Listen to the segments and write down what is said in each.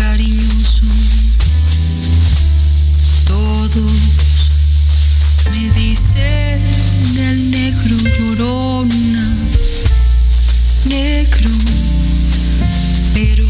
cariñoso. Todos me dicen el negro llorona, negro, pero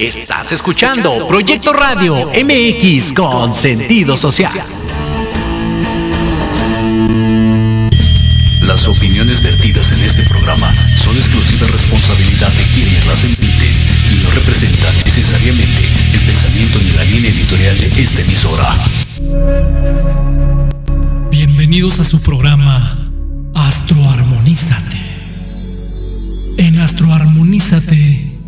escuchando Proyecto Radio MX con sentido social. Las opiniones vertidas en este programa son exclusiva responsabilidad de quienes las emiten y no representan necesariamente el pensamiento ni la línea editorial de esta emisora. Bienvenidos a su programa Astroarmonízate. En Astroarmonízate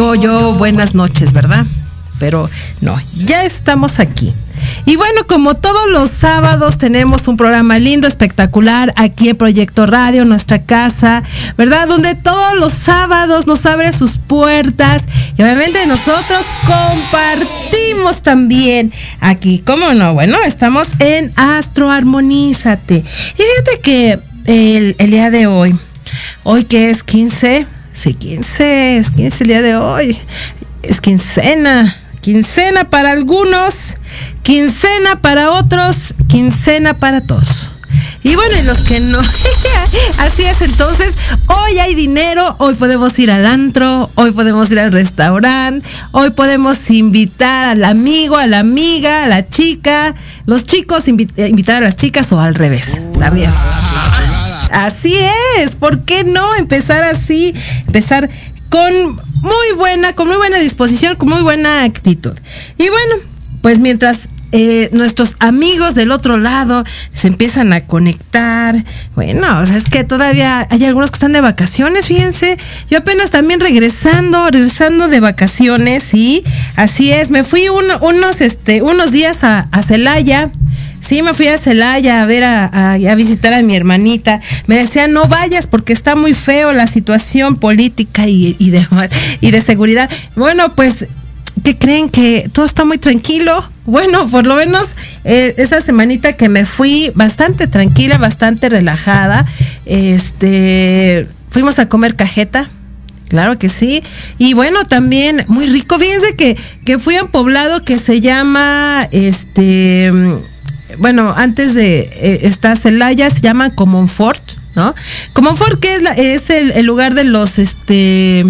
Digo yo buenas noches, ¿verdad? Pero no, ya estamos aquí. Y bueno, como todos los sábados tenemos un programa lindo, espectacular, aquí en Proyecto Radio, nuestra casa, ¿verdad? Donde todos los sábados nos abre sus puertas y obviamente nosotros compartimos también aquí, ¿cómo no? Bueno, estamos en Astro Armonízate. Y fíjate que el, el día de hoy, hoy que es 15 Sí, 15, es 15 el día de hoy. Es quincena. Quincena para algunos, quincena para otros, quincena para todos. Y bueno, y los que no, así es entonces, hoy hay dinero, hoy podemos ir al antro, hoy podemos ir al restaurante, hoy podemos invitar al amigo, a la amiga, a la chica, los chicos eh, invitar a las chicas o al revés, también. Así es, ¿por qué no empezar así? Empezar con muy buena, con muy buena disposición, con muy buena actitud. Y bueno, pues mientras eh, nuestros amigos del otro lado se empiezan a conectar. Bueno, es que todavía hay algunos que están de vacaciones, fíjense. Yo apenas también regresando, regresando de vacaciones, y así es. Me fui unos, este, unos días a, a Celaya Sí, me fui a Celaya a ver a, visitar a mi hermanita. Me decía, no vayas porque está muy feo la situación política y, de, y de seguridad. Bueno, pues, ¿qué creen? Que todo está muy tranquilo. Bueno, por lo menos eh, esa semanita que me fui bastante tranquila, bastante relajada. Este, fuimos a comer cajeta. Claro que sí. Y bueno, también muy rico. Fíjense que, que fui a un poblado que se llama este bueno, antes de eh, esta Celaya se llama Comonfort, ¿no? Comonfort que es, es el, lugar de los, este,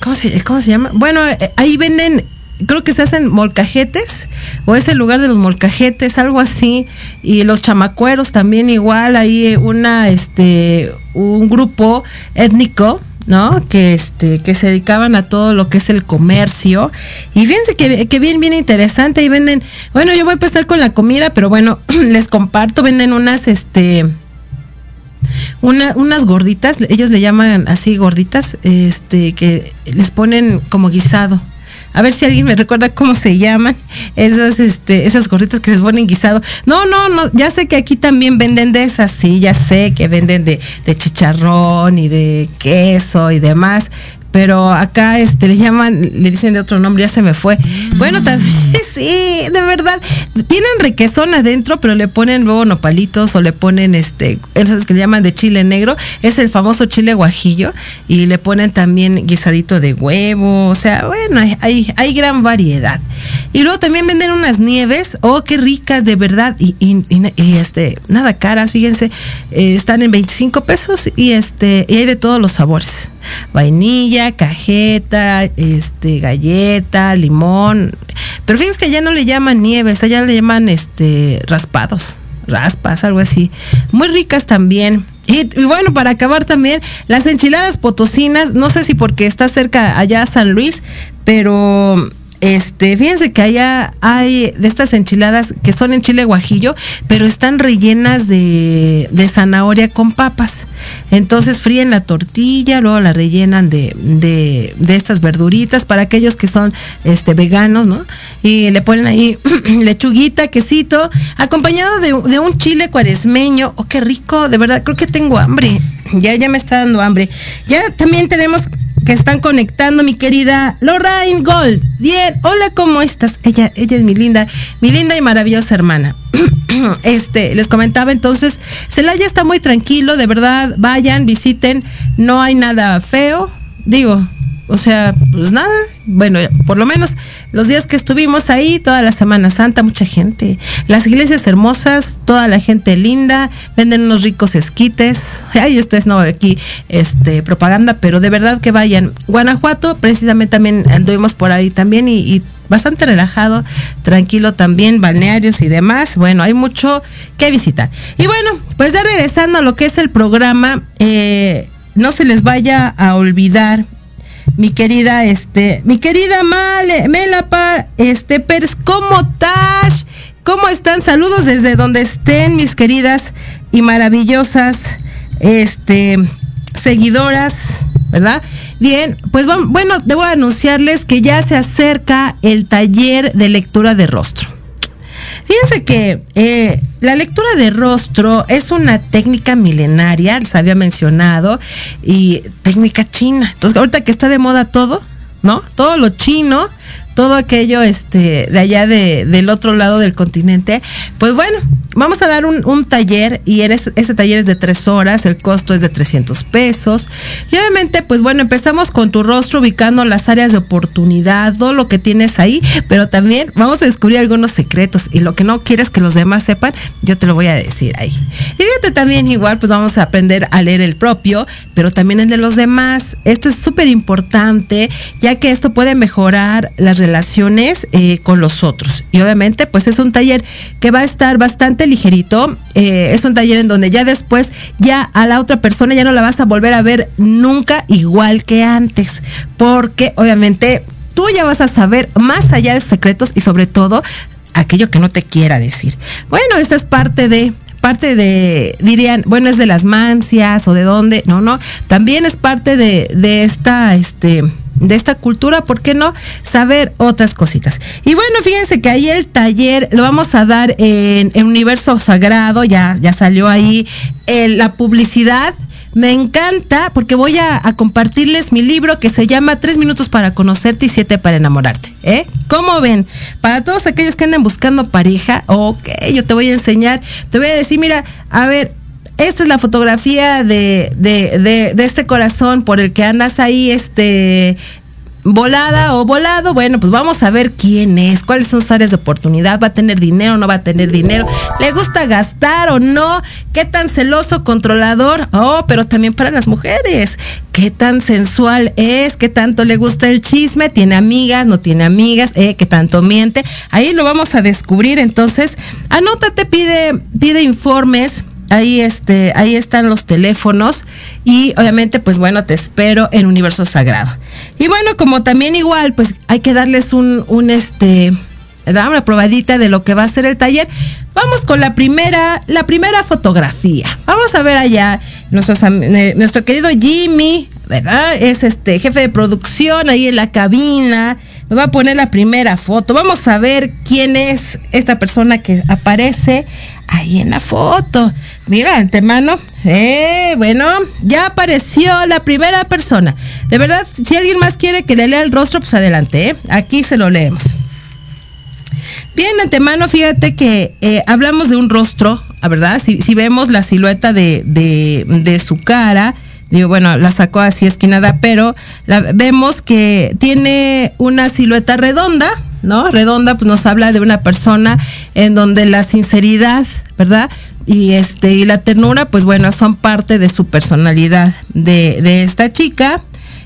¿cómo se, ¿cómo se llama? Bueno, eh, ahí venden creo que se hacen molcajetes o es el lugar de los molcajetes, algo así, y los chamacueros también igual, ahí una este un grupo étnico ¿no? Que este, que se dedicaban a todo lo que es el comercio. Y fíjense que, bien, bien interesante. Y venden, bueno, yo voy a empezar con la comida, pero bueno, les comparto, venden unas, este, una, unas gorditas, ellos le llaman así gorditas, este, que les ponen como guisado. A ver si alguien me recuerda cómo se llaman esas, este, esas gorditas que les ponen guisado. No, no, no, ya sé que aquí también venden de esas, sí, ya sé que venden de, de chicharrón y de queso y demás pero acá este le llaman, le dicen de otro nombre, ya se me fue. Bueno, también sí, de verdad, tienen requesón adentro, pero le ponen luego nopalitos o le ponen este, esos que le llaman de chile negro, es el famoso chile guajillo y le ponen también guisadito de huevo, o sea, bueno, hay, hay gran variedad. Y luego también venden unas nieves, oh, qué ricas, de verdad, y, este, nada caras, fíjense, eh, están en 25 pesos y este, y hay de todos los sabores vainilla, cajeta, este, galleta, limón. Pero fíjense que allá no le llaman nieves, allá le llaman este raspados, raspas, algo así. Muy ricas también. Y, bueno, para acabar también, las enchiladas potosinas, no sé si porque está cerca allá San Luis, pero este, fíjense que allá hay de estas enchiladas que son en chile guajillo, pero están rellenas de, de zanahoria con papas. Entonces fríen la tortilla, luego la rellenan de, de, de, estas verduritas para aquellos que son este, veganos, ¿no? Y le ponen ahí lechuguita, quesito, acompañado de, de un chile cuaresmeño. Oh, qué rico, de verdad, creo que tengo hambre. Ya, ya me está dando hambre. Ya también tenemos que están conectando, mi querida Lorraine Gold. Bien, hola, ¿cómo estás? Ella, ella es mi linda, mi linda y maravillosa hermana. este, les comentaba entonces, Celaya está muy tranquilo, de verdad, vayan, visiten, no hay nada feo. Digo, o sea, pues nada, bueno, por lo menos los días que estuvimos ahí, toda la Semana Santa, mucha gente. Las iglesias hermosas, toda la gente linda, venden unos ricos esquites. Ay, esto es no aquí, este, propaganda, pero de verdad que vayan. Guanajuato, precisamente también anduvimos por ahí también y, y bastante relajado, tranquilo también, balnearios y demás. Bueno, hay mucho que visitar. Y bueno, pues ya regresando a lo que es el programa, eh, no se les vaya a olvidar mi querida, este, mi querida Male, Melapa, este, Pers, ¿cómo estás? ¿Cómo están? Saludos desde donde estén, mis queridas y maravillosas, este, seguidoras, ¿verdad? Bien, pues bueno, debo anunciarles que ya se acerca el taller de lectura de rostro. Fíjense que eh, la lectura de rostro es una técnica milenaria, les había mencionado, y técnica china. Entonces, ahorita que está de moda todo, ¿no? Todo lo chino, todo aquello este, de allá de, del otro lado del continente. Pues bueno, vamos a dar un, taller y ese, ese, taller es de tres horas, el costo es de 300 pesos. Y obviamente, pues bueno, empezamos con tu rostro ubicando las áreas de oportunidad, todo lo que tienes ahí, pero también vamos a descubrir algunos secretos y lo que no quieres que los demás sepan, yo te lo voy a decir ahí. Y fíjate también igual, pues vamos a aprender a leer el propio, pero también el de los demás. Esto es súper importante, ya que esto puede mejorar las relaciones relaciones eh, con los otros. Y obviamente, pues es un taller que va a estar bastante ligerito. Eh, es un taller en donde ya después, ya a la otra persona ya no la vas a volver a ver nunca igual que antes. Porque obviamente tú ya vas a saber más allá de secretos y sobre todo aquello que no te quiera decir. Bueno, esta es parte de parte de, dirían, bueno, es de las mancias o de dónde, no, no, también es parte de, de esta, este, de esta cultura, ¿por qué no saber otras cositas? Y bueno, fíjense que ahí el taller lo vamos a dar en, en Universo Sagrado, ya, ya salió ahí la publicidad. Me encanta porque voy a, a, compartirles mi libro que se llama Tres minutos para conocerte y siete para enamorarte. ¿Eh? ¿Cómo ven? Para todos aquellos que andan buscando pareja, ok, yo te voy a enseñar, te voy a decir, mira, a ver, esta es la fotografía de, de, de, de, este corazón por el que andas ahí, este volada o volado, bueno, pues vamos a ver quién es, cuáles son sus áreas de oportunidad, va a tener dinero, no va a tener dinero, le gusta gastar o no, qué tan celoso, controlador, oh, pero también para las mujeres, qué tan sensual es, qué tanto le gusta el chisme, tiene amigas, no tiene amigas, eh, qué tanto miente, ahí lo vamos a descubrir, entonces, anótate, pide, pide informes, ahí este ahí están los teléfonos y obviamente pues bueno te espero en universo sagrado y bueno como también igual pues hay que darles un un este ¿verdad? Una probadita de lo que va a ser el taller. Vamos con la primera, la primera fotografía. Vamos a ver allá nuestros, eh, nuestro querido Jimmy, ¿verdad? Es este jefe de producción ahí en la cabina. Nos va a poner la primera foto. Vamos a ver quién es esta persona que aparece ahí en la foto. Mira, antemano. Eh, bueno, ya apareció la primera persona. De verdad, si alguien más quiere que le lea el rostro, pues adelante. ¿eh? Aquí se lo leemos. Bien, antemano, fíjate que eh, hablamos de un rostro, ¿verdad? Si, si vemos la silueta de, de, de su cara, digo, bueno, la sacó así esquinada, pero la, vemos que tiene una silueta redonda, ¿no? Redonda, pues nos habla de una persona en donde la sinceridad, ¿verdad? Y este, y la ternura, pues bueno, son parte de su personalidad de, de esta chica.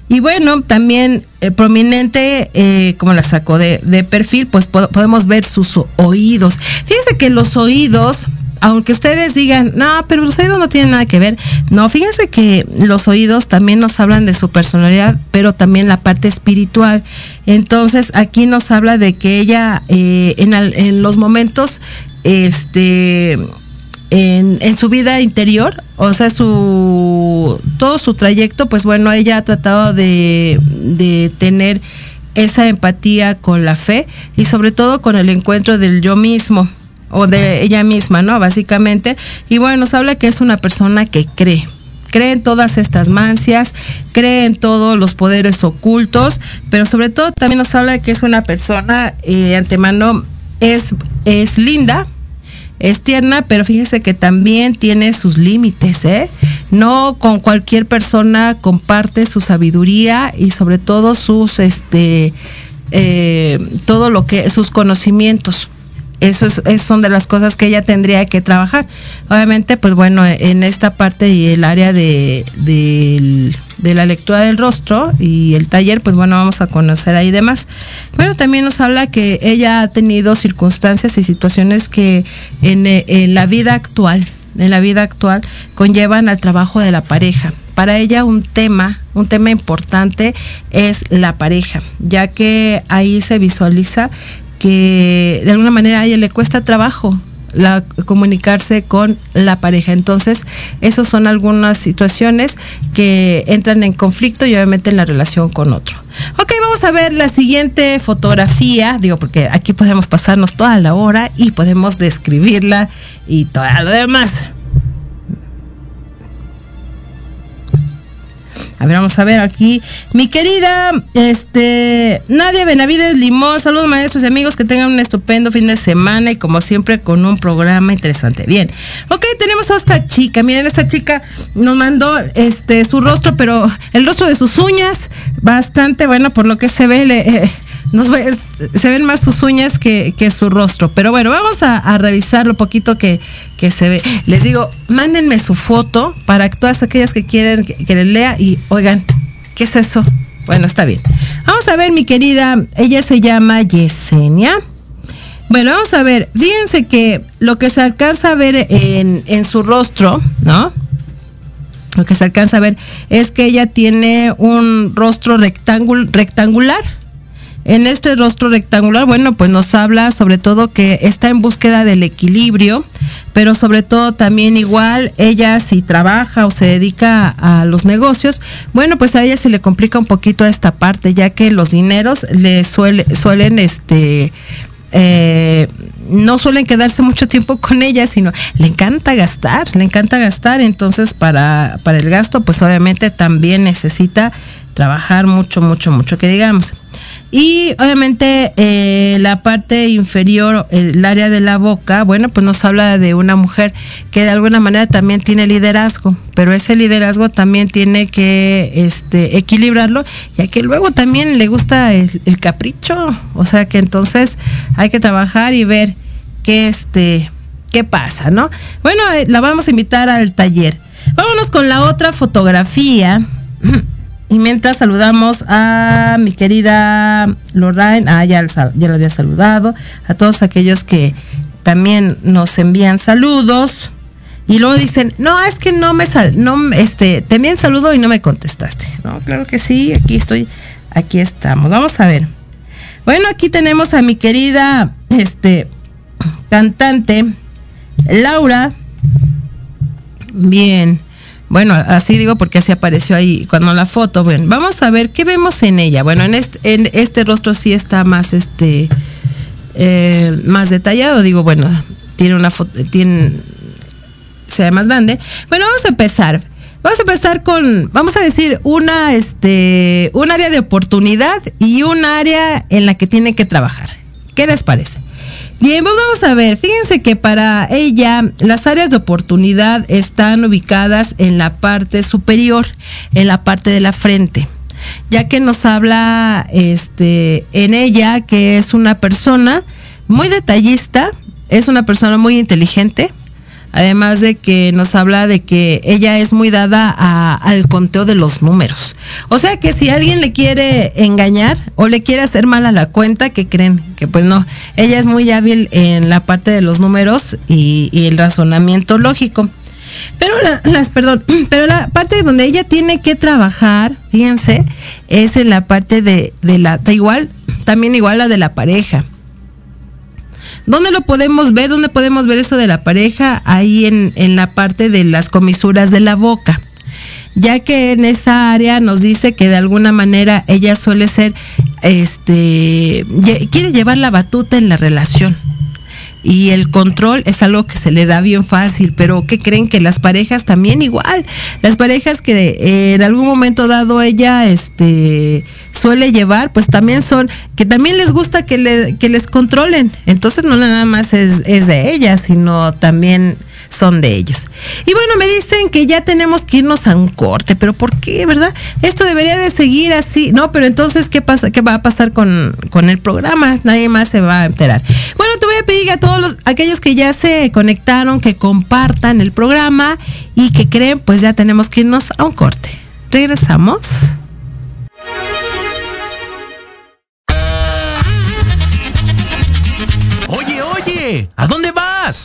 Y bueno, también eh, prominente, eh, como la sacó de, de perfil, pues po podemos ver sus oídos. Fíjense que los oídos aunque ustedes digan, no, pero los oídos no tienen nada que ver. No, fíjense que los oídos también nos hablan de su personalidad, pero también la parte espiritual. Entonces, aquí nos habla de que ella, eh, en, al, en, los momentos, este, en, su vida interior, o sea, su, todo su trayecto, pues bueno, ella ha tratado de, de tener esa empatía con la fe y sobre todo con el encuentro del yo mismo o de ella misma, ¿no? Básicamente. Y bueno, nos habla que es una persona que cree. Cree en todas estas mancias, cree en todos los poderes ocultos, pero sobre todo también nos habla que es una persona, eh, antemano, es, es linda, es tierna, pero fíjese que también tiene sus límites, ¿eh? No con cualquier persona comparte su sabiduría y sobre todo sus, este, eh, todo lo que, sus conocimientos. Eso es, es, son de las cosas que ella tendría que trabajar. Obviamente, pues bueno, en esta parte y el área de, de, la lectura del rostro y el taller, pues bueno, vamos a conocer ahí demás. Bueno, también nos habla que ella ha tenido circunstancias y situaciones que en, en la vida actual, en la vida actual, conllevan al trabajo de la pareja para ella un tema, un tema importante es la pareja, ya que ahí se visualiza que de alguna manera a ella le cuesta trabajo la, comunicarse con la pareja. Entonces, esas son algunas situaciones que entran en conflicto y obviamente en la relación con otro. Ok, vamos a ver la siguiente fotografía, digo, porque aquí podemos pasarnos toda la hora y podemos describirla y todo lo demás. A ver, vamos a ver aquí. Mi querida, este, Nadia Benavides Limón, saludos maestros y amigos, que tengan un estupendo fin de semana y como siempre con un programa interesante. Bien, ok, tenemos a esta chica, miren, esta chica nos mandó este su rostro, pero el rostro de sus uñas, bastante bueno por lo que se ve, le, eh, se ven más sus uñas que, que su rostro. Pero bueno, vamos a, revisar lo poquito que, que se ve. Les digo, mándenme su foto para todas aquellas que quieren que, les lea y oigan, ¿qué es eso? Bueno, está bien. Vamos a ver, mi querida, ella se llama Yesenia. Bueno, vamos a ver, fíjense que lo que se alcanza a ver en, en su rostro, ¿no? Lo que se alcanza a ver es que ella tiene un rostro rectangul rectangular, en este rostro rectangular, bueno, pues nos habla sobre todo que está en búsqueda del equilibrio, pero sobre todo también igual ella si trabaja o se dedica a los negocios, bueno, pues a ella se le complica un poquito esta parte, ya que los dineros le suele, suelen este eh, no suelen quedarse mucho tiempo con ella, sino le encanta gastar, le encanta gastar, entonces para, para el gasto, pues obviamente también necesita trabajar mucho, mucho, mucho, que digamos. Y obviamente eh, la parte inferior, el área de la boca, bueno, pues nos habla de una mujer que de alguna manera también tiene liderazgo, pero ese liderazgo también tiene que este, equilibrarlo, ya que luego también le gusta el, capricho, o sea que entonces hay que trabajar y ver qué este qué pasa, ¿no? Bueno, eh, la vamos a invitar al taller. Vámonos con la otra fotografía. Y mientras saludamos a mi querida Lorraine, ah, ya, ya lo había saludado, a todos aquellos que también nos envían saludos. Y luego dicen, no, es que no me sal, no, este, te envían saludo y no me contestaste. No, claro que sí, aquí estoy, aquí estamos. Vamos a ver. Bueno, aquí tenemos a mi querida este cantante Laura. Bien. Bueno, así digo porque así apareció ahí cuando la foto. Bueno, vamos a ver qué vemos en ella. Bueno, en este, en este rostro sí está más este eh, más detallado. Digo, bueno, tiene una foto, tiene se ve más grande. Bueno, vamos a empezar. Vamos a empezar con, vamos a decir, una, este, un área de oportunidad y un área en la que tiene que trabajar. ¿Qué les parece? Bien, pues vamos a ver, fíjense que para ella las áreas de oportunidad están ubicadas en la parte superior, en la parte de la frente, ya que nos habla este, en ella que es una persona muy detallista, es una persona muy inteligente, Además de que nos habla de que ella es muy dada al conteo de los números. O sea que si alguien le quiere engañar o le quiere hacer mal a la cuenta, que creen? Que pues no, ella es muy hábil en la parte de los números y, el razonamiento lógico. Pero las, perdón, pero la parte donde ella tiene que trabajar, fíjense, es en la parte de, de la, igual, también igual la de la pareja. ¿Dónde lo podemos ver? ¿Dónde podemos ver eso de la pareja? Ahí en, en la parte de las comisuras de la boca. Ya que en esa área nos dice que de alguna manera ella suele ser, este, quiere llevar la batuta en la relación y el control es algo que se le da bien fácil, pero ¿qué creen que las parejas también igual? Las parejas que en algún momento dado ella este suele llevar, pues también son que también les gusta que, le, que les controlen. Entonces no nada más es, es de ella, sino también son de ellos. Y bueno, me dicen que ya tenemos que irnos a un corte, pero ¿por qué, verdad? Esto debería de seguir así. No, pero entonces, ¿qué, pasa, qué va a pasar con, con el programa? Nadie más se va a enterar. Bueno, te voy a pedir a todos los, aquellos que ya se conectaron, que compartan el programa y que creen, pues ya tenemos que irnos a un corte. Regresamos. Oye, oye, ¿a dónde vas?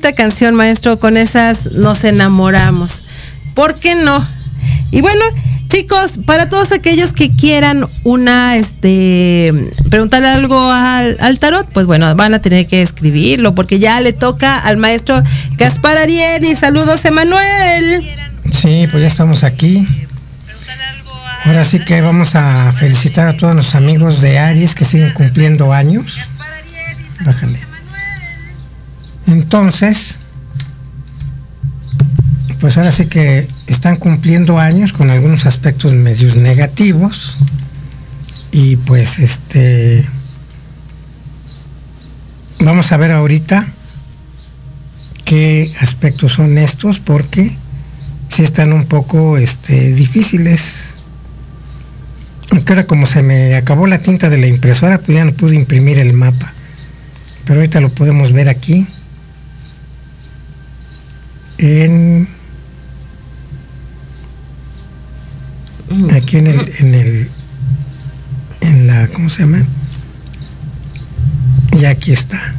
Bonita canción, maestro. Con esas nos enamoramos. ¿Por qué no? Y bueno, chicos, para todos aquellos que quieran una, este, preguntarle algo al, al, tarot, pues bueno, van a tener que escribirlo porque ya le toca al maestro Gaspar Ariel. saludos, Emanuel. Sí, pues ya estamos aquí. Ahora sí que vamos a felicitar a todos los amigos de Aries que siguen cumpliendo años. Bájale. Entonces, pues ahora sí que están cumpliendo años con algunos aspectos medios negativos. Y pues este vamos a ver ahorita qué aspectos son estos porque si están un poco este, difíciles. Aunque ahora como se me acabó la tinta de la impresora, pues ya no pude imprimir el mapa. Pero ahorita lo podemos ver aquí. En aquí en el en el en la ¿cómo se llama? Y aquí está.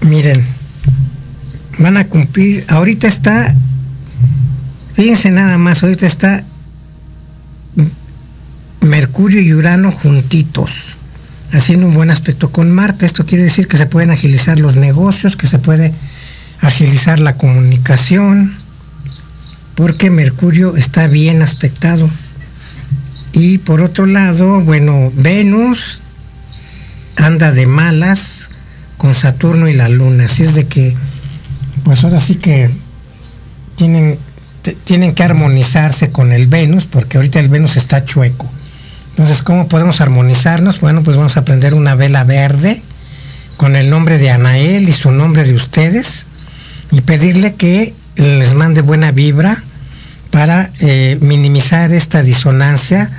Miren, van a cumplir, ahorita está Fíjense nada más, ahorita está Mercurio y Urano juntitos, haciendo un buen aspecto con Marte. Esto quiere decir que se pueden agilizar los negocios, que se puede agilizar la comunicación, porque Mercurio está bien aspectado. Y por otro lado, bueno, Venus anda de malas con Saturno y la Luna. Así es de que, pues ahora sí que tienen tienen que armonizarse con el Venus, porque ahorita el Venus está chueco. Entonces, ¿cómo podemos armonizarnos? Bueno, pues vamos a prender una vela verde con el nombre de Anael y su nombre de ustedes y pedirle que les mande buena vibra para eh, minimizar esta disonancia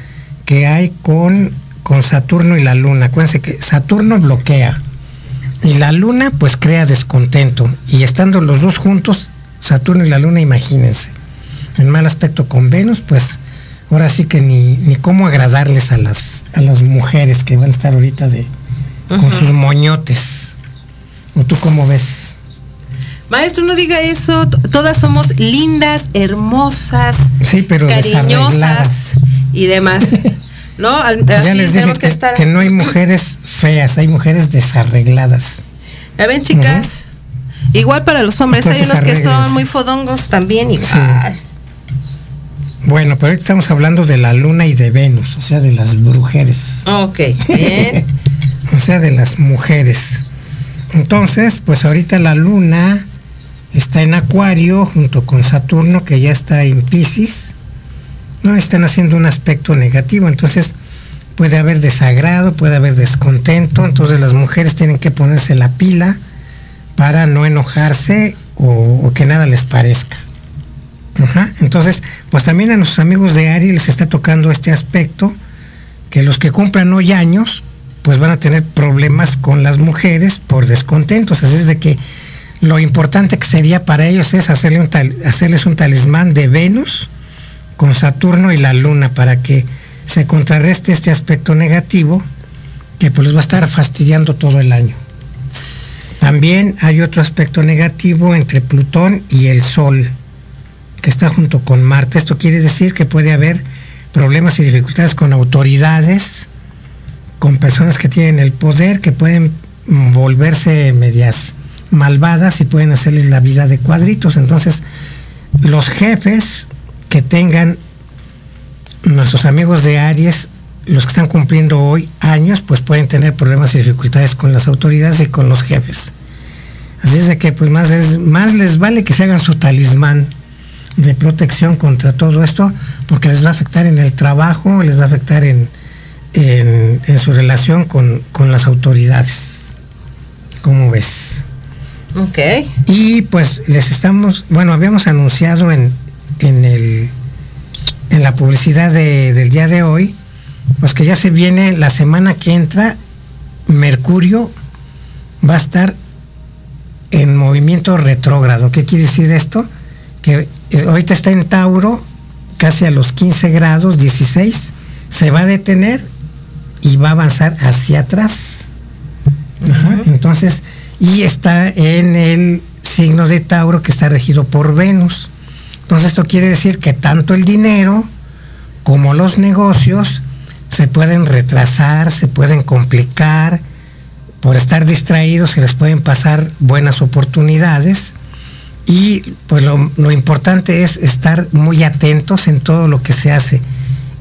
que hay con, con Saturno y la Luna. Acuérdense que Saturno bloquea y la Luna pues crea descontento y estando los dos juntos, Saturno y la Luna, imagínense en mal aspecto con Venus, pues ahora sí que ni, ni cómo agradarles a las, a las mujeres que van a estar ahorita de, con sus moñotes. ¿O tú cómo ves? Maestro, no diga eso. Todas somos lindas, hermosas, sí, pero cariñosas y demás. ¿No? ya les dije que, que, no hay mujeres feas, hay mujeres desarregladas. ¿Ya ven, chicas? Igual para los hombres, hay unos que son muy fodongos también, igual. Bueno, pero ahorita estamos hablando de la luna y de Venus, o sea, de las brujeres. Ok, bien. o sea, de las mujeres. Entonces, pues ahorita la luna está en Acuario junto con Saturno, que ya está en Pisces. No están haciendo un aspecto negativo, entonces puede haber desagrado, puede haber descontento, entonces las mujeres tienen que ponerse la pila para no enojarse o, o que nada les parezca. Entonces, pues también a nuestros amigos de Aries les está tocando este aspecto, que los que cumplan hoy años, pues van a tener problemas con las mujeres por descontentos. Así es de que lo importante que sería para ellos es hacerles un talismán de Venus con Saturno y la Luna para que se contrarreste este aspecto negativo que pues les va a estar fastidiando todo el año. También hay otro aspecto negativo entre Plutón y el Sol que está junto con Marte. Esto quiere decir que puede haber problemas y dificultades con autoridades, con personas que tienen el poder, que pueden volverse medias malvadas y pueden hacerles la vida de cuadritos. Entonces, los jefes que tengan nuestros amigos de Aries, los que están cumpliendo hoy años, pues pueden tener problemas y dificultades con las autoridades y con los jefes. Así es de que pues más, más les vale que se hagan su talismán de protección contra todo esto, porque les va a afectar en el trabajo, les va a afectar en, en, su relación con, las autoridades. ¿Cómo ves? Ok. Y pues les estamos, bueno, habíamos anunciado en, en, el, en la publicidad del día de hoy, pues que ya se viene la semana que entra, Mercurio va a estar en movimiento retrógrado. ¿Qué quiere decir esto? Que ahorita está en Tauro, casi a los 15 grados, 16, se va a detener y va a avanzar hacia atrás. entonces, y está en el signo de Tauro que está regido por Venus. Entonces esto quiere decir que tanto el dinero como los negocios se pueden retrasar, se pueden complicar, por estar distraídos se les pueden pasar buenas oportunidades y pues lo, importante es estar muy atentos en todo lo que se hace,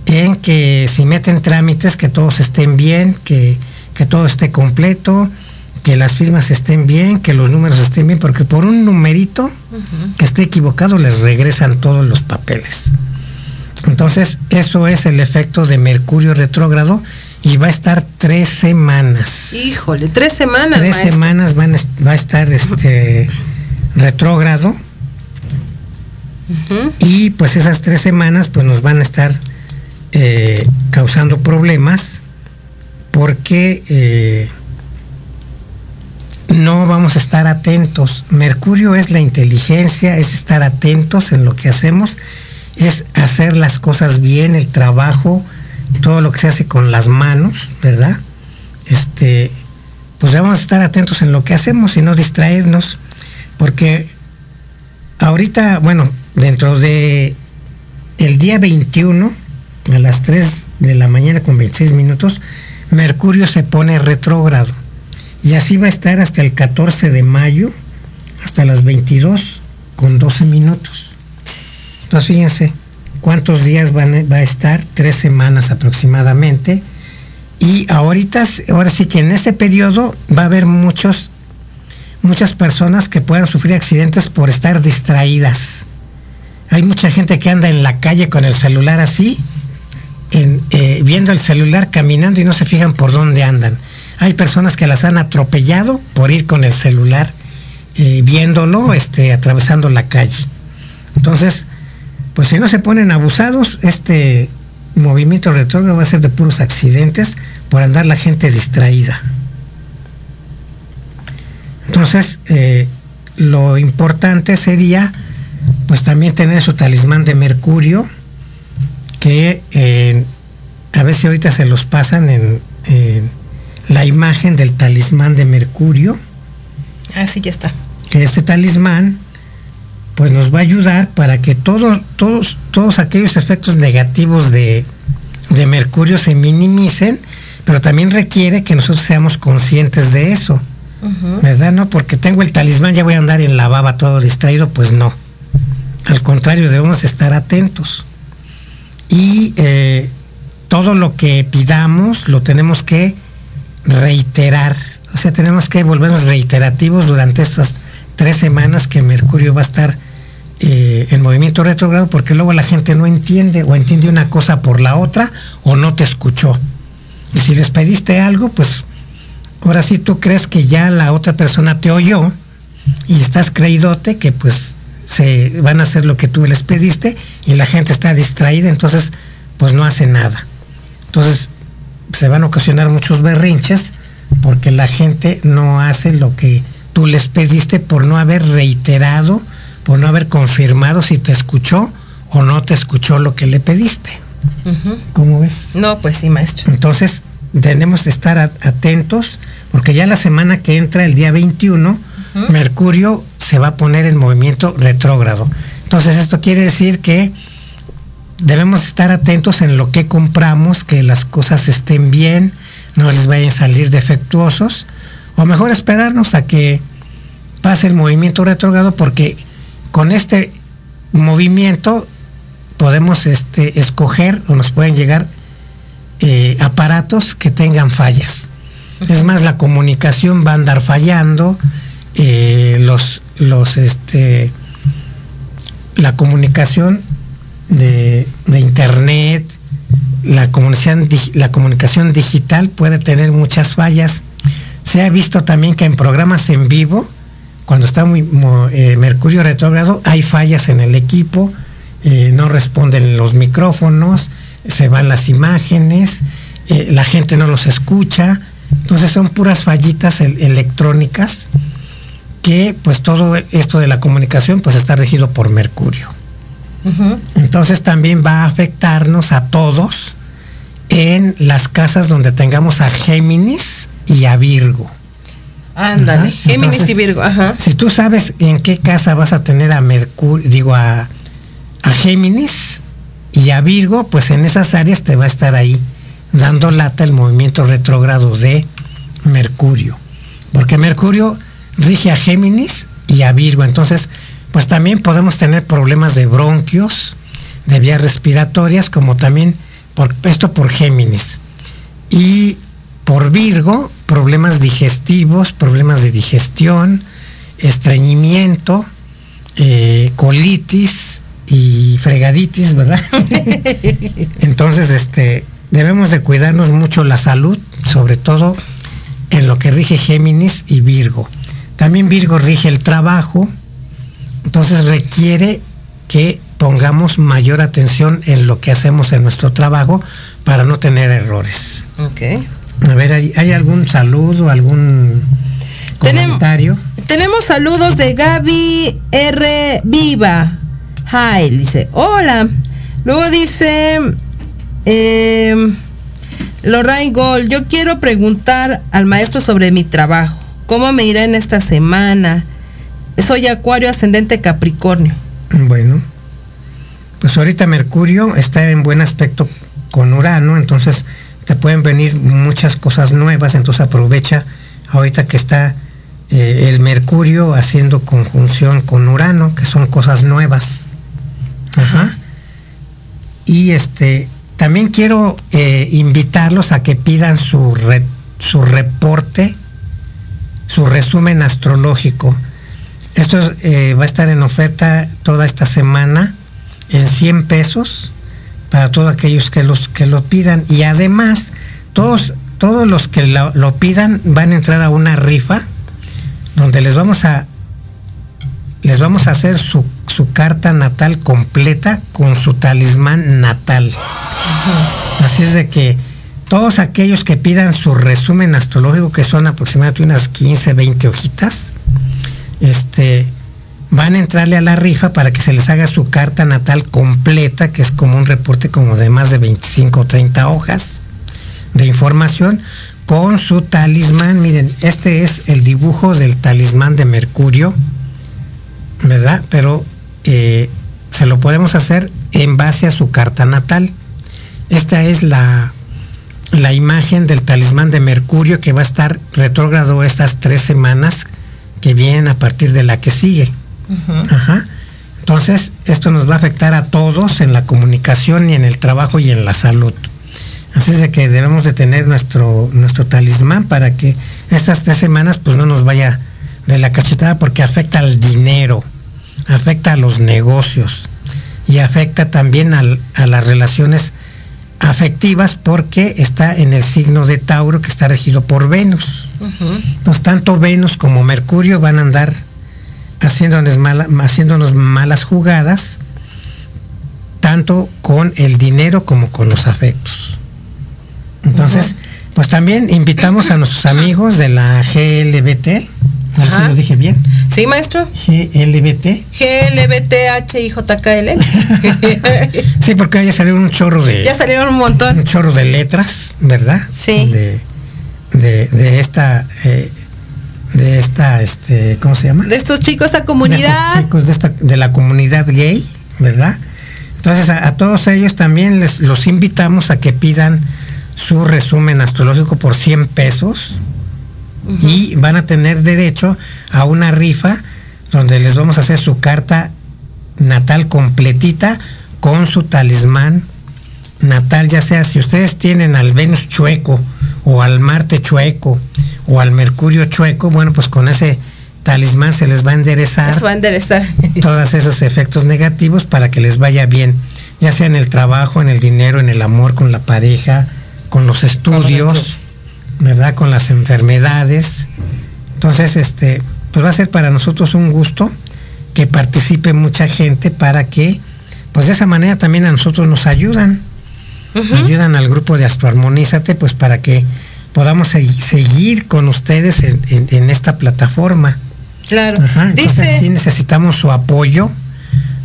en que si meten trámites que todos estén bien, que, que todo esté completo, que las firmas estén bien, que los números estén bien, porque por un numerito que esté equivocado les regresan todos los papeles. Entonces, eso es el efecto de Mercurio retrógrado y va a estar tres semanas. Híjole, tres semanas. Tres maestro. semanas van a, va a estar este retrógrado. Y pues esas tres semanas pues nos van a estar eh, causando problemas porque eh, no vamos a estar atentos. Mercurio es la inteligencia, es estar atentos en lo que hacemos, es hacer las cosas bien, el trabajo, todo lo que se hace con las manos, ¿verdad? Este, pues a estar atentos en lo que hacemos y no distraernos, porque ahorita, bueno, dentro de el día 21 a las 3 de la mañana con 26 minutos, Mercurio se pone retrógrado. Y así va a estar hasta el 14 de mayo, hasta las 22 con 12 minutos. Entonces fíjense cuántos días va a estar, tres semanas aproximadamente. Y ahorita, ahora sí que en ese periodo va a haber muchos, muchas personas que puedan sufrir accidentes por estar distraídas. Hay mucha gente que anda en la calle con el celular así, en, eh, viendo el celular, caminando y no se fijan por dónde andan. Hay personas que las han atropellado por ir con el celular, eh, viéndolo, este, atravesando la calle. Entonces, pues si no se ponen abusados, este movimiento retrógrado va a ser de puros accidentes por andar la gente distraída. Entonces, eh, lo importante sería, pues también tener su talismán de Mercurio, que eh, a ver si ahorita se los pasan en, en la imagen del talismán de Mercurio, Ah, sí, ya está. que este talismán pues nos va a ayudar para que todo- todos, todos aquellos efectos negativos de, de Mercurio se minimicen, pero también requiere que nosotros seamos conscientes de eso, ¿verdad? No, porque tengo el talismán, ya voy a andar en la baba todo distraído, pues no. Al contrario, debemos estar atentos. Y eh, todo lo que pidamos lo tenemos que reiterar. O sea, tenemos que volvernos reiterativos durante estas tres semanas que Mercurio va a estar eh, en movimiento retrógrado, porque luego la gente no entiende o entiende una cosa por la otra o no te escuchó. Y si les pediste algo, pues ahora sí tú crees que ya la otra persona te oyó y estás creídote que pues se van a hacer lo que tú les pediste y la gente está distraída, entonces pues no hace nada. Entonces se van a ocasionar muchos berrinches porque la gente no hace lo que tú les pediste por no haber reiterado, por no haber confirmado si te escuchó o no te escuchó lo que le pediste. ¿Cómo ves? No, pues sí, maestro. Entonces, tenemos que estar atentos, porque ya la semana que entra, el día 21, Mercurio se va a poner en movimiento retrógrado. Entonces, esto quiere decir que debemos estar atentos en lo que compramos, que las cosas estén bien, no les vayan a salir defectuosos, o mejor esperarnos a que pase el movimiento retrógrado, porque con este movimiento podemos este, escoger o nos pueden llegar eh, aparatos que tengan fallas. Es más, la comunicación va a andar fallando, eh, los, los, este, la comunicación de, internet, la comunicación, digital puede tener muchas fallas. Se ha visto también que en programas en vivo, cuando está muy eh, Mercurio retrógrado, hay fallas en el equipo, eh, no responden los micrófonos, se van las imágenes, eh, la gente no los escucha. Entonces son puras fallitas el- electrónicas que pues todo esto de la comunicación pues está regido por Mercurio. Entonces también va a afectarnos a todos en las casas donde tengamos a Géminis y a Virgo. Ándale, Géminis entonces, y Virgo, ajá. Si tú sabes en qué casa vas a tener a Mercurio, digo a, a Géminis y a Virgo, pues en esas áreas te va a estar ahí dando lata el movimiento retrógrado de Mercurio. Porque Mercurio rige a Géminis y a Virgo. Entonces, pues también podemos tener problemas de bronquios, de vías respiratorias, como también por esto por Géminis. Y por Virgo, problemas digestivos, problemas de digestión, estreñimiento, eh, colitis y fregaditis, ¿verdad? Entonces, este, debemos de cuidarnos mucho la salud, sobre todo en lo que rige Géminis y Virgo. También Virgo rige el trabajo, entonces requiere que pongamos mayor atención en lo que hacemos en nuestro trabajo para no tener errores. Ok. A ver, ¿hay, hay algún saludo, algún comentario? Tenemos saludos de Gaby R. Viva. Hi, dice, hola. Luego dice, eh, Lorraine Gold, yo quiero preguntar al maestro sobre mi trabajo. ¿Cómo me irá en esta semana? Soy Acuario ascendente Capricornio. Bueno, pues ahorita Mercurio está en buen aspecto con Urano, entonces te pueden venir muchas cosas nuevas, entonces aprovecha ahorita que está eh, el Mercurio haciendo conjunción con Urano, que son cosas nuevas. Ajá. Y este, también quiero eh, invitarlos a que pidan su, su reporte, su resumen astrológico. Esto es, eh, va a estar en oferta toda esta semana en 100 pesos para todos aquellos que los que lo pidan y además todos todos los que lo, lo pidan van a entrar a una rifa donde les vamos a les vamos a hacer su, su carta natal completa con su talismán natal. Así es de que todos aquellos que pidan su resumen astrológico, que son aproximadamente unas 15, 20 hojitas, este, van a entrarle a la rifa para que se les haga su carta natal completa, que es como un reporte como de más de 25 o 30 hojas de información, con su talismán. Miren, este es el dibujo del talismán de Mercurio, ¿verdad? Pero eh, se lo podemos hacer en base a su carta natal. Esta es la, la imagen del talismán de Mercurio que va a estar retrógrado estas tres semanas que vienen a partir de la que sigue. Ajá. Entonces, esto nos va a afectar a todos en la comunicación y en el trabajo y en la salud. Así es de que debemos de tener nuestro, nuestro talismán para que estas tres semanas pues no nos vaya de la cachetada porque afecta al dinero, afecta a los negocios y afecta también al- a las relaciones afectivas porque está en el signo de Tauro que está regido por Venus. Entonces, tanto Venus como Mercurio van a andar haciéndonos, mala- haciéndonos malas jugadas, tanto con el dinero como con los afectos. Entonces, pues también invitamos a nuestros amigos de la GLBT, a ver si Ajá. lo dije bien, ¿Sí, maestro? GLBT. GLBTHIJKL. Sí, porque ya salió un chorro de... ya salieron un un montón. chorro de letras, ¿verdad? Sí. De, de, de esta, eh, de esta, este, ¿cómo se llama? De estos chicos, esta De comunidad. estos chicos de, esta, de la comunidad gay, ¿verdad? Entonces a, a todos ellos también les los invitamos a que pidan su resumen astrológico por 100 pesos y van a tener derecho a una rifa donde les vamos a hacer su carta natal completita con su talismán natal, ya sea si ustedes tienen al Venus chueco o al Marte chueco o al Mercurio chueco, bueno, pues con ese talismán se les va a enderezar Eso va a enderezar. todos esos efectos negativos para que les vaya bien, ya sea en el trabajo, en el dinero, en el amor, con la pareja, con los estudios, estudios. ¿Verdad? Con las enfermedades. Entonces, este, pues va a ser para nosotros un gusto que participe mucha gente para que, pues de esa manera también a nosotros nos ayudan, ayudan al grupo de Astroarmonízate, pues para que podamos se- seguir con ustedes en- en- en esta plataforma. Claro. Ajá, entonces sí necesitamos su apoyo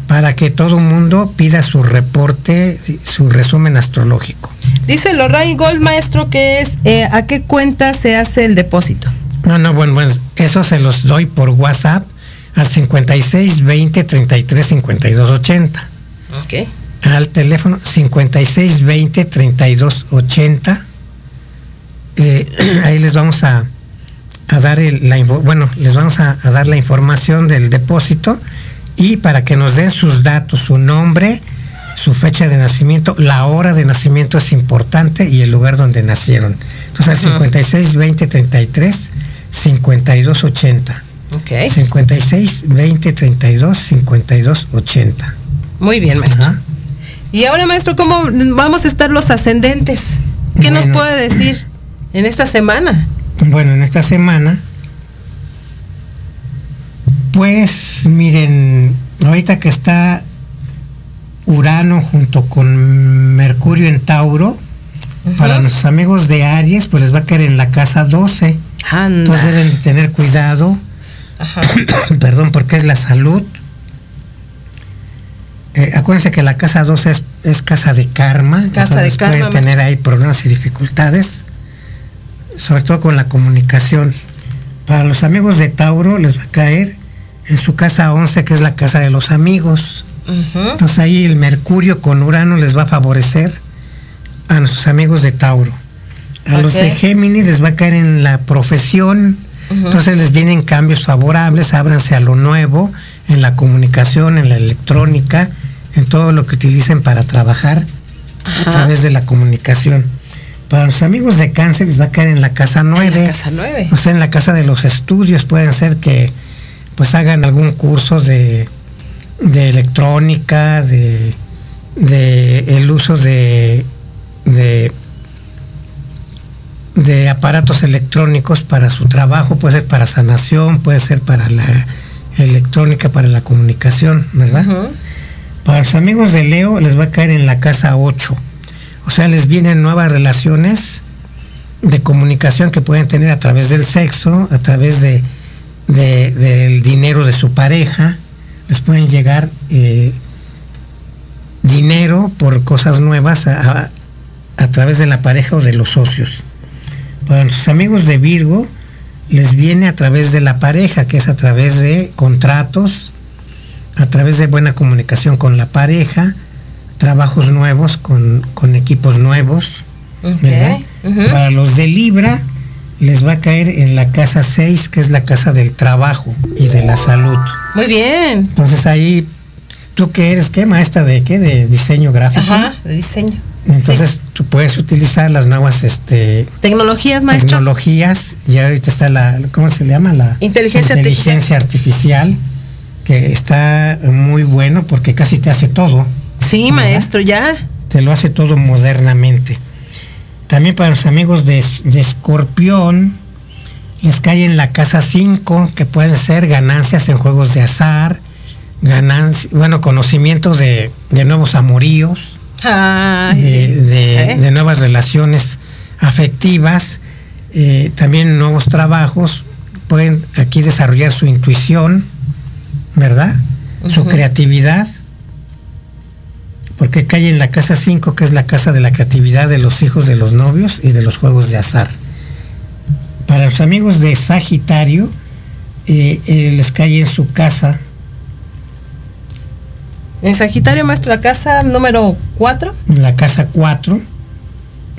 para que todo el mundo pida su reporte, su resumen astrológico. dice Lorraine Gold, maestro, que es eh, a qué cuenta se hace el depósito. No, no, bueno, bueno, eso se los doy por WhatsApp al 56 20 33 52 80. Ok. Al teléfono 56 20 32 80. Eh, ahí les vamos a, a dar el, la bueno, les vamos a, a dar la información del depósito y para que nos den sus datos, su nombre, su fecha de nacimiento, la hora de nacimiento es importante y el lugar donde nacieron. Entonces al 56 20 33 52 80. Ok. 56 20 32 52 80. Muy bien, maestro. Ajá. Y ahora, maestro, ¿cómo vamos a estar los ascendentes? ¿Qué nos puede decir en esta semana? Bueno, en esta semana, pues miren, ahorita que está Urano junto con Mercurio en Tauro, para nuestros amigos de Aries, pues les va a caer en la casa 12. Anda. Entonces deben de tener cuidado, Ajá. perdón, porque es la salud. Eh, acuérdense que la casa 12 es, es casa de karma. Casa de entonces karma, Pueden tener ahí problemas y dificultades, sobre todo con la comunicación. Para los amigos de Tauro les va a caer en su casa 11, que es la casa de los amigos. Entonces ahí el Mercurio con Urano les va a favorecer a nuestros amigos de Tauro. A los de. Géminis les va a caer en la profesión. Entonces les vienen cambios favorables, ábranse a lo nuevo, en la comunicación, en la electrónica, en todo lo que utilicen para trabajar Ajá. a través de la comunicación. Para los amigos de cáncer les va a caer en la casa 9. La casa 9. O sea, en la casa de los estudios pueden ser que pues hagan algún curso de, de electrónica, de, de el uso de, de de aparatos electrónicos para su trabajo, puede ser para sanación, puede ser para la electrónica, para la comunicación, ¿verdad? Para los amigos de Leo les va a caer en la casa 8. O sea, les vienen nuevas relaciones de comunicación que pueden tener a través del sexo, a través de, de- del dinero de su pareja. Les pueden llegar eh, dinero por cosas nuevas a, a- a través de la pareja o de los socios. Para los amigos de Virgo les viene a través de la pareja, que es a través de contratos, a través de buena comunicación con la pareja, trabajos nuevos con, con equipos nuevos. Para los de Libra les va a caer en la casa 6, que es la casa del trabajo y de la salud. Muy bien. Entonces ahí, ¿tú qué eres? ¿Qué maestra de qué? De diseño gráfico. Ajá, de diseño. Entonces tú puedes utilizar las nuevas este, Tecnologías, maestro. tecnologías y ahorita está la, ¿cómo se le llama? La Inteligencia inteligencia artificial, que está muy bueno porque casi te hace todo. Sí, maestro, ya. te lo hace todo modernamente. También para los amigos de, de Escorpión, les cae en la casa 5, que pueden ser ganancias en juegos de azar, ganancias, bueno, conocimiento de, de nuevos amoríos, Ay, de, de- ¿eh? de nuevas relaciones afectivas, eh, también nuevos trabajos, pueden aquí desarrollar su intuición, ¿verdad? Su creatividad, porque cae en la casa 5, que es la casa de la creatividad de los hijos de los novios y de los juegos de azar. Para los amigos de Sagitario, eh, eh, les cae en su casa, En Sagitario, maestro, la casa número 4. en la casa 4,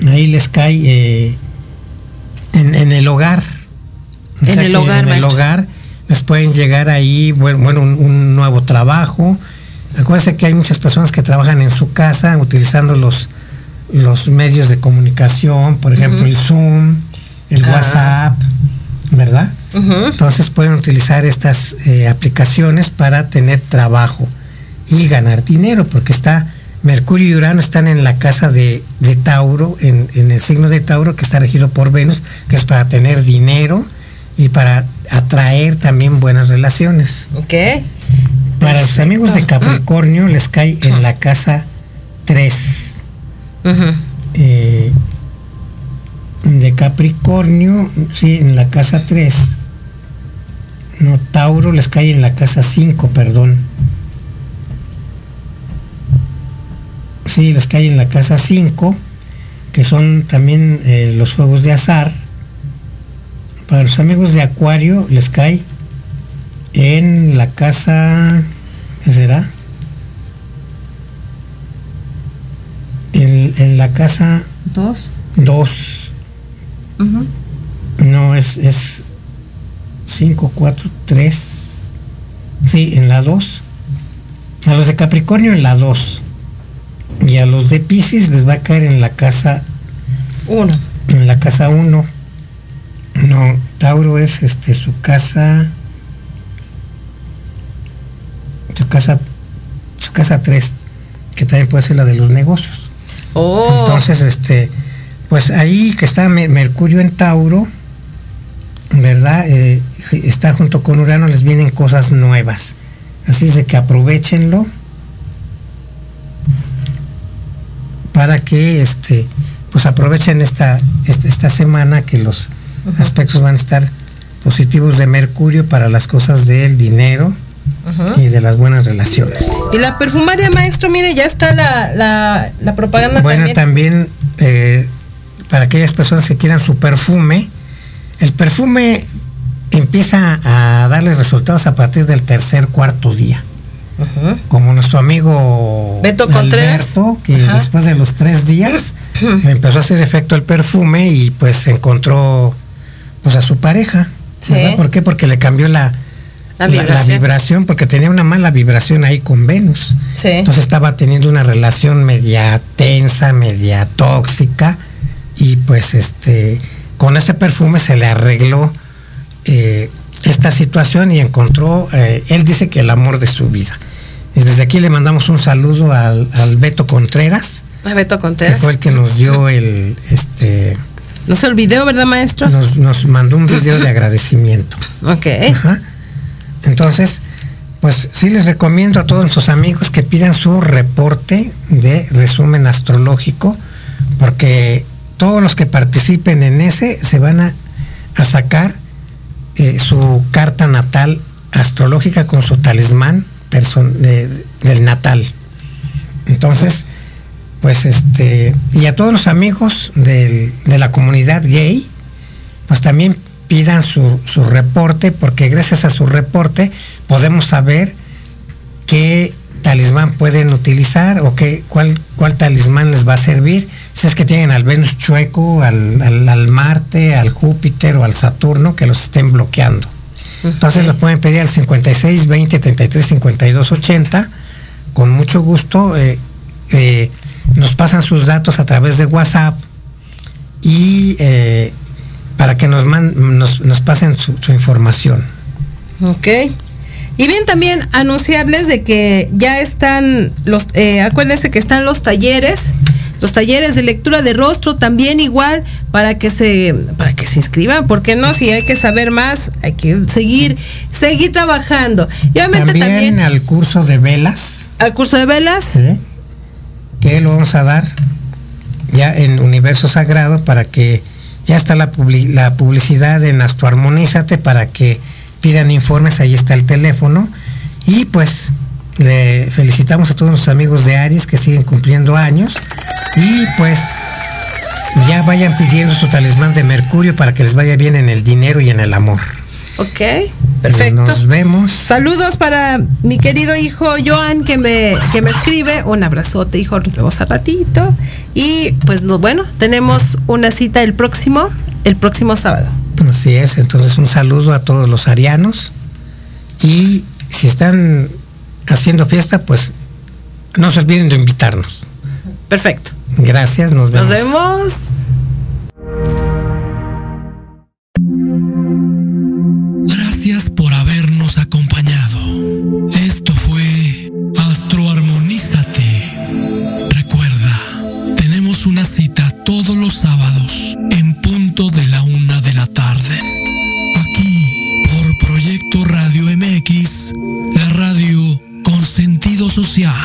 ahí les cae eh, en, en el hogar. En el hogar, En el hogar les pueden llegar ahí, bueno, bueno, un, un nuevo trabajo. Acuérdense que hay muchas personas que trabajan en su casa utilizando los, los medios de comunicación, por ejemplo, el Zoom, el Ah. WhatsApp, ¿verdad? Entonces pueden utilizar estas eh, aplicaciones para tener trabajo y ganar dinero, porque está Mercurio y Urano están en la casa de, de Tauro, en, en el signo de Tauro, que está regido por Venus, que es para tener dinero y para atraer también buenas relaciones. Ok. Para los amigos de Capricornio les cae en la casa 3. Ujú. eh, de Capricornio, sí, en la casa 3. No, Tauro les cae en la casa 5, perdón. Sí, les cae en la casa 5, que son también eh, los juegos de azar. para los amigos de Acuario les cae en la casa, ¿qué será? En, en la casa Dos. 2. No, es, es 5, 4, 3. Sí, en la 2. A los de Capricornio en la 2. Y a los de Pisces les va a caer en la casa Uno. en la casa 1. No, Tauro es este su casa su casa su casa 3, que también puede ser la de los negocios. Oh. Entonces, este, pues ahí que está Me- Mercurio en Tauro, ¿verdad? Eh, está junto con Urano, les vienen cosas nuevas. Así es de que aprovechenlo para que este, pues aprovechen esta, esta, esta semana que los aspectos van a estar positivos de Mercurio para las cosas del dinero y de las buenas relaciones. Y la perfumaria, maestro, mire, ya está la, la, la propaganda Bueno, también. también eh, para aquellas personas que quieran su perfume, el perfume empieza a darle resultados a partir del tercer, cuarto día. Como nuestro amigo Beto Contreras. Alberto, que Ajá. después de los tres días empezó a hacer efecto el perfume y pues encontró pues a su pareja. Sí. ¿Por qué? Porque le cambió la, La la- la vibración. porque tenía una mala vibración ahí con Venus. Sí. Entonces estaba teniendo una relación media tensa, media tóxica y pues este con ese perfume se le arregló eh, esta situación y encontró, eh, él dice que el amor de su vida. Y desde aquí le mandamos un saludo al, al Beto Contreras, A Beto que Contreras. fue el que nos dio el, este, No se olvidó, ¿verdad, maestro? nos, nos mandó un video de agradecimiento. Ok. Ajá. Entonces, pues sí les recomiendo a todos nuestros amigos que pidan su reporte de resumen astrológico, porque todos los que participen en ese se van a, a sacar eh, su carta natal astrológica con su talismán de- del natal. Entonces, pues este, y a todos los amigos de la comunidad gay, pues también pidan su, su reporte, porque gracias a su reporte podemos saber qué talismán pueden utilizar o qué, cuál, cuál talismán les va a servir. Si es que tienen al Venus chueco, al, al- al Marte, al Júpiter o al Saturno que los estén bloqueando. Entonces lo pueden pedir al 56 20 33 52 80. Con mucho gusto eh, eh, nos pasan sus datos a través de WhatsApp y eh, para que nos, man- nos, nos pasen su, su información. Ok. Y bien, también anunciarles de que ya están los, eh, acuérdense que están los talleres, los talleres de lectura de rostro también igual para que se, para que se inscriban, porque no, si hay que saber más, hay que seguir, seguir trabajando. Y obviamente También, también, al curso de velas, al curso de velas, ¿sí? que lo vamos a dar ya en Universo Sagrado para que ya está la, publi- la publicidad en Astroarmonízate para que pidan informes, ahí está el teléfono. Y pues le felicitamos a todos los amigos de Aries que siguen cumpliendo años. Y pues ya vayan pidiendo su talismán de Mercurio para que les vaya bien en el dinero y en el amor. ok, perfecto. Nos vemos. Saludos para mi querido hijo Joan que me, que me escribe. Un abrazote, hijo. Nos vemos a ratito. Y pues no, bueno, tenemos una cita el próximo, el próximo sábado. Así es, entonces un saludo a todos los arianos y si están haciendo fiesta, pues no se olviden de invitarnos. Perfecto. Gracias, nos vemos. Nos vemos. Gracias por habernos acompañado. Esto fue Astroarmonízate. Recuerda, tenemos una cita todos los sábados en punto de la una de la tarde. Aquí, por Proyecto Radio MX, la radio con sentido social.